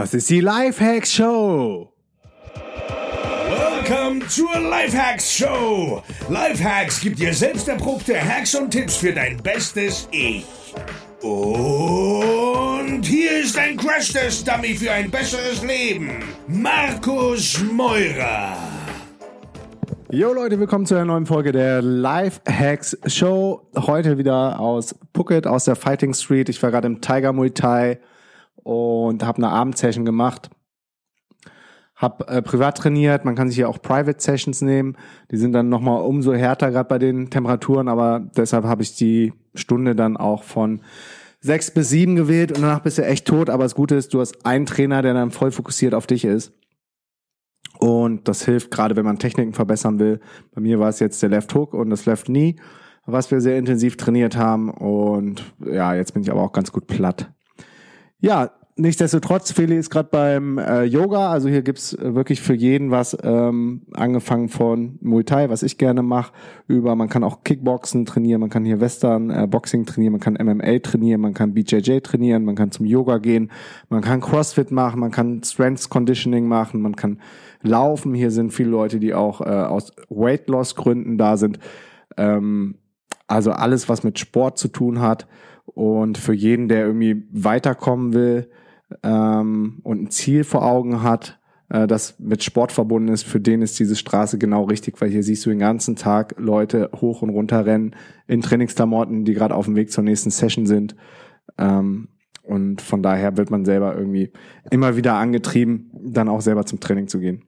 Das ist die Lifehacks Show. Welcome zur Lifehacks Show. Lifehacks gibt dir selbst erprobte Hacks und Tipps für dein bestes Ich. Und hier ist ein Crash-Test-Dummy für ein besseres Leben. Markus Meurer. Jo Leute, willkommen zu einer neuen Folge der Lifehacks Show. Heute wieder aus Phuket, aus der Fighting Street. Ich war gerade im Tiger Muay Thai und habe eine Abendsession gemacht. Hab äh, privat trainiert, man kann sich hier auch Private Sessions nehmen. Die sind dann nochmal umso härter, gerade bei den Temperaturen, aber deshalb habe ich die Stunde dann auch von sechs bis sieben gewählt und danach bist du echt tot. Aber das Gute ist, du hast einen Trainer, der dann voll fokussiert auf dich ist. Und das hilft gerade, wenn man Techniken verbessern will. Bei mir war es jetzt der Left Hook und das Left Knee, was wir sehr intensiv trainiert haben. Und ja, jetzt bin ich aber auch ganz gut platt. Ja, nichtsdestotrotz, Feli ist gerade beim äh, Yoga. Also hier gibt's äh, wirklich für jeden was, ähm, angefangen von Muay Thai, was ich gerne mache, über man kann auch Kickboxen trainieren, man kann hier Western äh, Boxing trainieren, man kann MMA trainieren, man kann BJJ trainieren, man kann zum Yoga gehen, man kann Crossfit machen, man kann Strength Conditioning machen, man kann laufen. Hier sind viele Leute, die auch äh, aus Weight Loss Gründen da sind. Ähm, also alles, was mit Sport zu tun hat. Und für jeden, der irgendwie weiterkommen will, ähm, und ein Ziel vor Augen hat, äh, das mit Sport verbunden ist, für den ist diese Straße genau richtig, weil hier siehst du den ganzen Tag Leute hoch und runter rennen in Trainingsklamotten, die gerade auf dem Weg zur nächsten Session sind. Ähm, und von daher wird man selber irgendwie immer wieder angetrieben, dann auch selber zum Training zu gehen.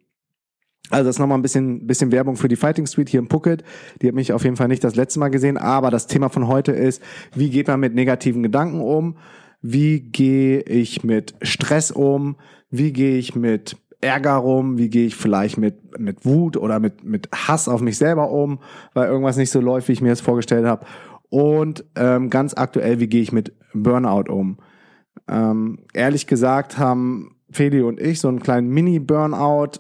Also das ist nochmal ein bisschen, bisschen Werbung für die Fighting Street hier in Phuket. Die hat mich auf jeden Fall nicht das letzte Mal gesehen, aber das Thema von heute ist, wie geht man mit negativen Gedanken um? wie gehe ich mit Stress um, wie gehe ich mit Ärger um, wie gehe ich vielleicht mit, mit Wut oder mit, mit Hass auf mich selber um, weil irgendwas nicht so läuft, wie ich mir das vorgestellt habe. Und ähm, ganz aktuell, wie gehe ich mit Burnout um? Ähm, ehrlich gesagt haben Feli und ich so einen kleinen Mini-Burnout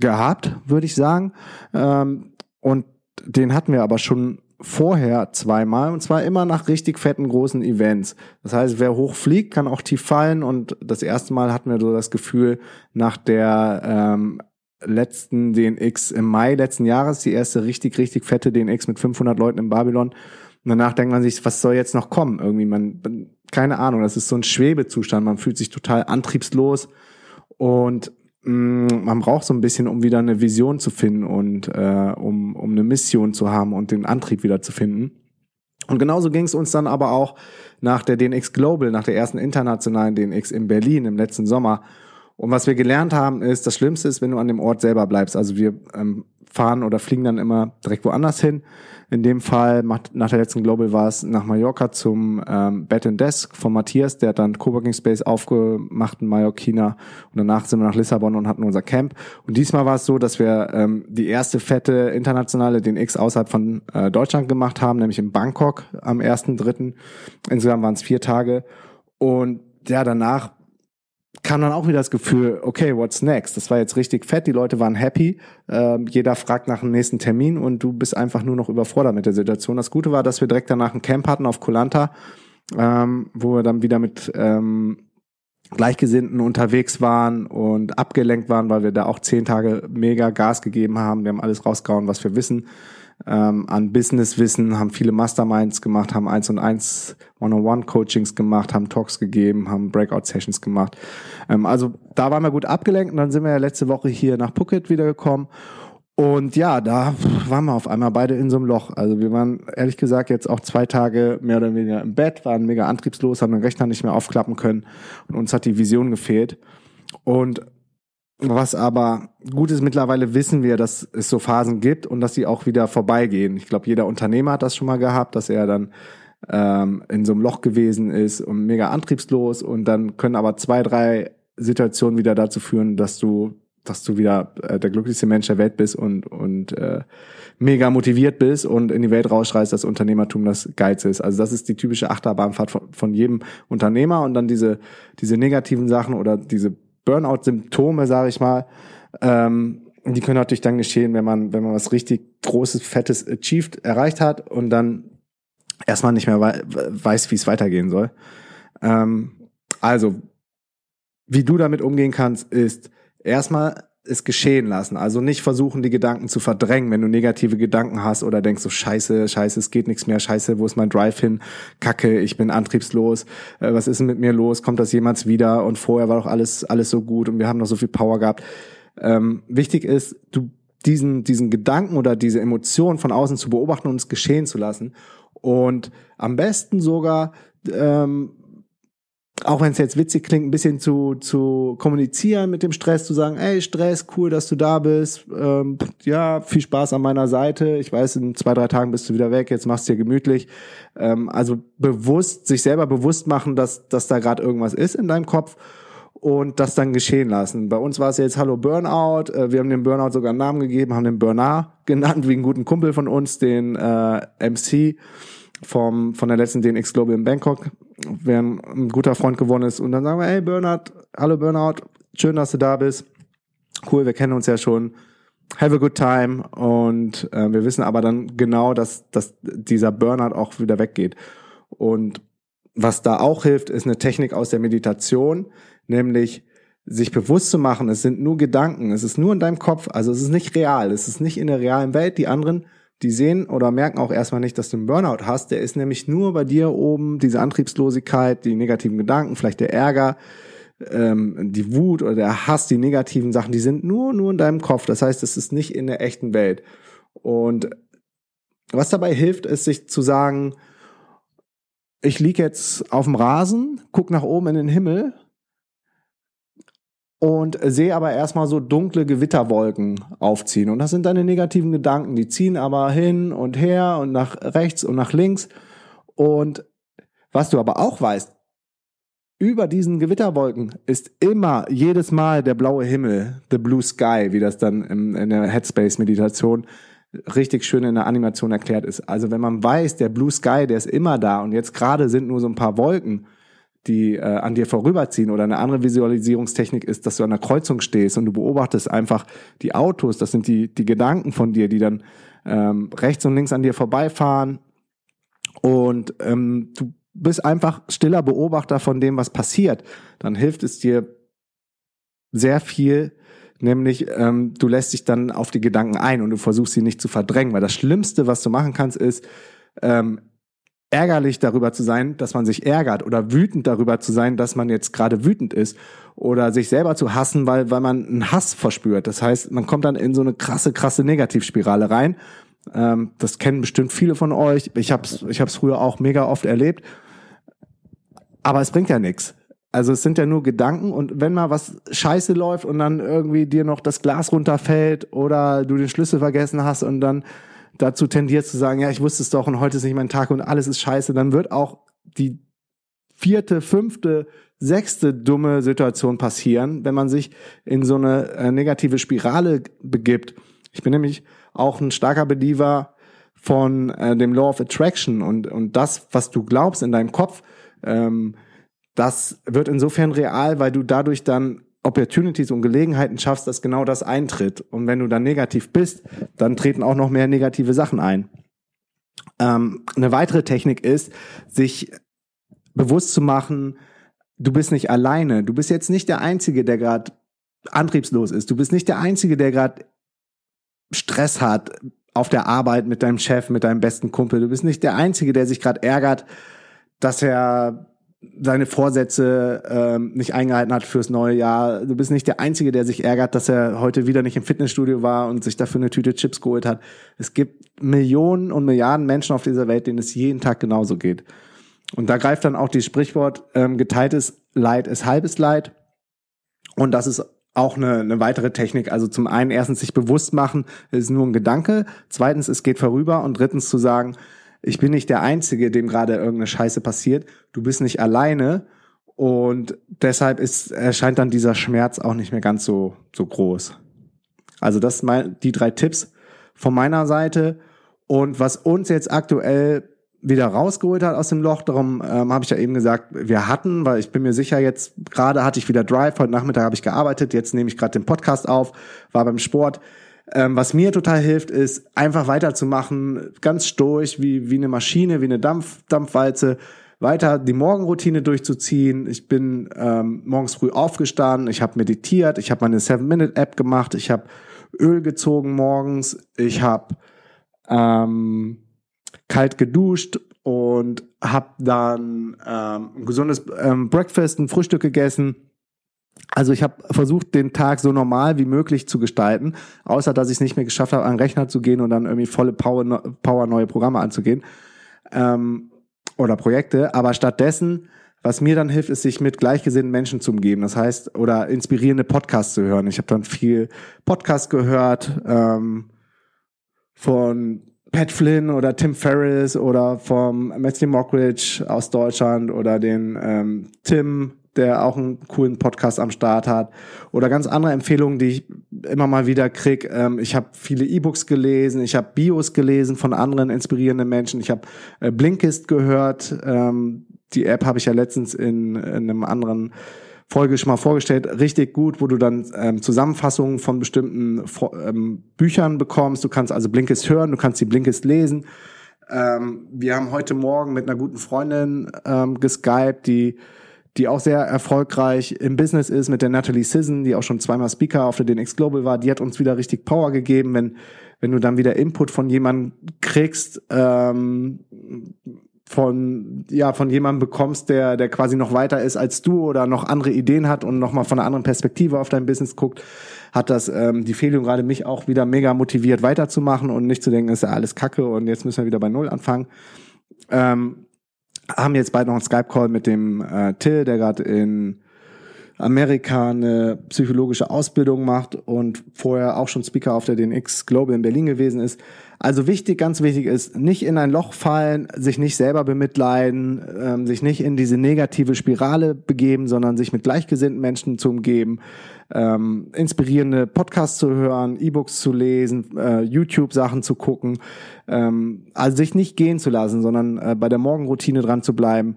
gehabt, würde ich sagen. Ähm, und den hatten wir aber schon vorher zweimal und zwar immer nach richtig fetten großen Events. Das heißt, wer hoch fliegt, kann auch tief fallen und das erste Mal hatten wir so das Gefühl nach der ähm, letzten DNX im Mai letzten Jahres, die erste richtig, richtig fette DNX mit 500 Leuten in Babylon. Und danach denkt man sich, was soll jetzt noch kommen? Irgendwie, man, keine Ahnung, das ist so ein Schwebezustand. Man fühlt sich total antriebslos und man braucht so ein bisschen, um wieder eine Vision zu finden und äh, um, um eine Mission zu haben und den Antrieb wieder zu finden. Und genauso ging es uns dann aber auch nach der DNX Global, nach der ersten internationalen DNX in Berlin im letzten Sommer. Und was wir gelernt haben, ist, das Schlimmste ist, wenn du an dem Ort selber bleibst. Also wir ähm, fahren oder fliegen dann immer direkt woanders hin. In dem Fall, nach der letzten Global war es nach Mallorca zum ähm, Bed and Desk von Matthias, der hat dann Coworking Space aufgemacht in Mallorquina und danach sind wir nach Lissabon und hatten unser Camp. Und diesmal war es so, dass wir ähm, die erste fette internationale DNX außerhalb von äh, Deutschland gemacht haben, nämlich in Bangkok am 1.3. Insgesamt waren es vier Tage. Und ja, danach kam dann auch wieder das Gefühl, okay, what's next? Das war jetzt richtig fett, die Leute waren happy, ähm, jeder fragt nach dem nächsten Termin und du bist einfach nur noch überfordert mit der Situation. Das Gute war, dass wir direkt danach ein Camp hatten auf Kolanta, ähm, wo wir dann wieder mit ähm, Gleichgesinnten unterwegs waren und abgelenkt waren, weil wir da auch zehn Tage mega Gas gegeben haben. Wir haben alles rausgehauen, was wir wissen ähm, an Businesswissen, haben viele Masterminds gemacht, haben eins und eins One-on-One-Coachings gemacht, haben Talks gegeben, haben Breakout-Sessions gemacht. Ähm, also da waren wir gut abgelenkt und dann sind wir ja letzte Woche hier nach Phuket wiedergekommen. Und ja, da waren wir auf einmal beide in so einem Loch. Also wir waren ehrlich gesagt jetzt auch zwei Tage mehr oder weniger im Bett, waren mega antriebslos, haben den Rechner nicht mehr aufklappen können und uns hat die Vision gefehlt. Und was aber gut ist, mittlerweile wissen wir, dass es so Phasen gibt und dass sie auch wieder vorbeigehen. Ich glaube, jeder Unternehmer hat das schon mal gehabt, dass er dann ähm, in so einem Loch gewesen ist und mega antriebslos und dann können aber zwei, drei Situationen wieder dazu führen, dass du, dass du wieder äh, der glücklichste Mensch der Welt bist und, und äh, mega motiviert bist und in die Welt rausschreist, dass Unternehmertum das Geilste ist. Also das ist die typische Achterbahnfahrt von, von jedem Unternehmer und dann diese, diese negativen Sachen oder diese Burnout-Symptome, sage ich mal, ähm, die können natürlich dann geschehen, wenn man, wenn man was richtig Großes, Fettes achieved, erreicht hat und dann erstmal nicht mehr wei weiß, wie es weitergehen soll. Ähm, also, wie du damit umgehen kannst, ist erstmal es geschehen lassen. Also nicht versuchen, die Gedanken zu verdrängen, wenn du negative Gedanken hast oder denkst so, scheiße, scheiße, es geht nichts mehr, scheiße, wo ist mein Drive hin? Kacke, ich bin antriebslos, äh, was ist denn mit mir los? Kommt das jemals wieder? Und vorher war doch alles, alles so gut und wir haben noch so viel Power gehabt. Ähm, wichtig ist, du diesen, diesen Gedanken oder diese Emotion von außen zu beobachten und es geschehen zu lassen. Und am besten sogar ähm, auch wenn es jetzt witzig klingt, ein bisschen zu, zu kommunizieren mit dem Stress, zu sagen, ey, Stress, cool, dass du da bist. Ähm, ja, viel Spaß an meiner Seite. Ich weiß, in zwei, drei Tagen bist du wieder weg, jetzt machst du dir gemütlich. Ähm, also bewusst, sich selber bewusst machen, dass, dass da gerade irgendwas ist in deinem Kopf und das dann geschehen lassen. Bei uns war es jetzt Hallo Burnout. Äh, wir haben dem Burnout sogar einen Namen gegeben, haben den Bernard genannt, wie einen guten Kumpel von uns, den äh, MC vom, von der letzten DNX Global in Bangkok, wer ein, guter Freund geworden ist. Und dann sagen wir, hey Bernhard, hallo Burnout, schön, dass du da bist. Cool, wir kennen uns ja schon. Have a good time. Und äh, wir wissen aber dann genau, dass, dass dieser Burnout auch wieder weggeht. Und was da auch hilft, ist eine Technik aus der Meditation, nämlich sich bewusst zu machen, es sind nur Gedanken, es ist nur in deinem Kopf, also es ist nicht real, es ist nicht in der realen Welt. Die anderen die sehen oder merken auch erstmal nicht, dass du einen Burnout hast. Der ist nämlich nur bei dir oben, diese Antriebslosigkeit, die negativen Gedanken, vielleicht der Ärger, ähm, die Wut oder der Hass, die negativen Sachen, die sind nur, nur in deinem Kopf. Das heißt, es ist nicht in der echten Welt. Und was dabei hilft, ist, sich zu sagen, ich liege jetzt auf dem Rasen, guck nach oben in den Himmel und sehe aber erstmal so dunkle Gewitterwolken aufziehen. Und das sind deine negativen Gedanken. Die ziehen aber hin und her und nach rechts und nach links. Und was du aber auch weißt, über diesen Gewitterwolken ist immer jedes Mal der blaue Himmel, the blue sky, wie das dann in der Headspace-Meditation richtig schön in der Animation erklärt ist. Also wenn man weiß, der blue sky, der ist immer da und jetzt gerade sind nur so ein paar Wolken, die äh, an dir vorüberziehen. Oder eine andere Visualisierungstechnik ist, dass du an der Kreuzung stehst und du beobachtest einfach die Autos, das sind die, die Gedanken von dir, die dann ähm, rechts und links an dir vorbeifahren. Und ähm, du bist einfach stiller Beobachter von dem, was passiert. Dann hilft es dir sehr viel, nämlich ähm, du lässt dich dann auf die Gedanken ein und du versuchst sie nicht zu verdrängen, weil das Schlimmste, was du machen kannst, ist ähm, ärgerlich darüber zu sein, dass man sich ärgert oder wütend darüber zu sein, dass man jetzt gerade wütend ist oder sich selber zu hassen, weil, weil man einen Hass verspürt. Das heißt, man kommt dann in so eine krasse, krasse Negativspirale rein. Ähm, das kennen bestimmt viele von euch. Ich habe es ich hab's früher auch mega oft erlebt. Aber es bringt ja nichts. Also es sind ja nur Gedanken und wenn mal was scheiße läuft und dann irgendwie dir noch das Glas runterfällt oder du den Schlüssel vergessen hast und dann dazu tendiert zu sagen, ja, ich wusste es doch und heute ist nicht mein Tag und alles ist scheiße, dann wird auch die vierte, fünfte, sechste dumme Situation passieren, wenn man sich in so eine äh, negative Spirale begibt. Ich bin nämlich auch ein starker Believer von äh, dem Law of Attraction und, und das, was du glaubst in deinem Kopf, ähm, das wird insofern real, weil du dadurch dann Opportunities und Gelegenheiten schaffst, dass genau das eintritt. Und wenn du dann negativ bist, dann treten auch noch mehr negative Sachen ein. Ähm, eine weitere Technik ist, sich bewusst zu machen, du bist nicht alleine. Du bist jetzt nicht der Einzige, der gerade antriebslos ist. Du bist nicht der Einzige, der gerade Stress hat auf der Arbeit mit deinem Chef, mit deinem besten Kumpel. Du bist nicht der Einzige, der sich gerade ärgert, dass er seine Vorsätze ähm, nicht eingehalten hat fürs neue Jahr. Du bist nicht der Einzige, der sich ärgert, dass er heute wieder nicht im Fitnessstudio war und sich dafür eine Tüte Chips geholt hat. Es gibt Millionen und Milliarden Menschen auf dieser Welt, denen es jeden Tag genauso geht. Und da greift dann auch die Sprichwort, ähm, geteiltes Leid ist halbes Leid. Und das ist auch eine, eine weitere Technik. Also zum einen erstens sich bewusst machen, es ist nur ein Gedanke. Zweitens, es geht vorüber. Und drittens zu sagen, ich bin nicht der Einzige, dem gerade irgendeine Scheiße passiert. Du bist nicht alleine. Und deshalb ist, erscheint dann dieser Schmerz auch nicht mehr ganz so, so groß. Also das sind die drei Tipps von meiner Seite. Und was uns jetzt aktuell wieder rausgeholt hat aus dem Loch, darum ähm, habe ich ja eben gesagt, wir hatten, weil ich bin mir sicher, jetzt gerade hatte ich wieder Drive, heute Nachmittag habe ich gearbeitet, jetzt nehme ich gerade den Podcast auf, war beim Sport. Ähm, was mir total hilft, ist einfach weiterzumachen, ganz stoisch, wie, wie eine Maschine, wie eine Dampf, Dampfwalze, weiter die Morgenroutine durchzuziehen. Ich bin ähm, morgens früh aufgestanden, ich habe meditiert, ich habe meine Seven-Minute-App gemacht, ich habe Öl gezogen morgens, ich habe ähm, kalt geduscht und habe dann ähm, ein gesundes ähm, Breakfast, ein Frühstück gegessen. Also ich habe versucht, den Tag so normal wie möglich zu gestalten, außer dass ich es nicht mehr geschafft habe, an den Rechner zu gehen und dann irgendwie volle Power, Power neue Programme anzugehen ähm, oder Projekte. Aber stattdessen, was mir dann hilft, ist, sich mit gleichgesinnten Menschen zu umgeben. Das heißt, oder inspirierende Podcasts zu hören. Ich habe dann viel Podcast gehört ähm, von Pat Flynn oder Tim Ferriss oder vom Matthew Mockridge aus Deutschland oder den ähm, Tim, der auch einen coolen Podcast am Start hat oder ganz andere Empfehlungen, die ich immer mal wieder krieg. Ähm, ich habe viele E-Books gelesen, ich habe Bios gelesen von anderen inspirierenden Menschen, ich habe äh, Blinkist gehört. Ähm, die App habe ich ja letztens in, in einem anderen Folge schon mal vorgestellt, richtig gut, wo du dann ähm, Zusammenfassungen von bestimmten ähm, Büchern bekommst. Du kannst also Blinkist hören, du kannst die Blinkist lesen. Ähm, wir haben heute Morgen mit einer guten Freundin ähm, geskypt, die die auch sehr erfolgreich im Business ist, mit der Natalie Sisson, die auch schon zweimal Speaker auf der DNX Global war. Die hat uns wieder richtig Power gegeben, wenn wenn du dann wieder Input von jemandem kriegst, ähm, von ja von jemandem bekommst, der der quasi noch weiter ist als du oder noch andere Ideen hat und noch mal von einer anderen Perspektive auf dein Business guckt, hat das ähm, die Fehlung gerade mich auch wieder mega motiviert weiterzumachen und nicht zu denken, ist ja alles Kacke und jetzt müssen wir wieder bei Null anfangen. Ähm, haben jetzt bald noch einen Skype Call mit dem äh, Till, der gerade in Amerika eine psychologische Ausbildung macht und vorher auch schon Speaker auf der DNX Global in Berlin gewesen ist. Also wichtig, ganz wichtig ist, nicht in ein Loch fallen, sich nicht selber bemitleiden, ähm, sich nicht in diese negative Spirale begeben, sondern sich mit gleichgesinnten Menschen zu umgeben, ähm, inspirierende Podcasts zu hören, E-Books zu lesen, äh, YouTube-Sachen zu gucken, ähm, also sich nicht gehen zu lassen, sondern äh, bei der Morgenroutine dran zu bleiben,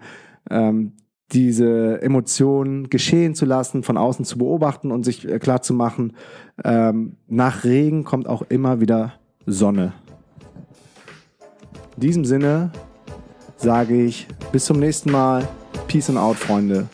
ähm, diese Emotionen geschehen zu lassen, von außen zu beobachten und sich äh, klar zu machen, ähm, nach Regen kommt auch immer wieder Sonne. In diesem Sinne sage ich bis zum nächsten Mal. Peace and out, Freunde.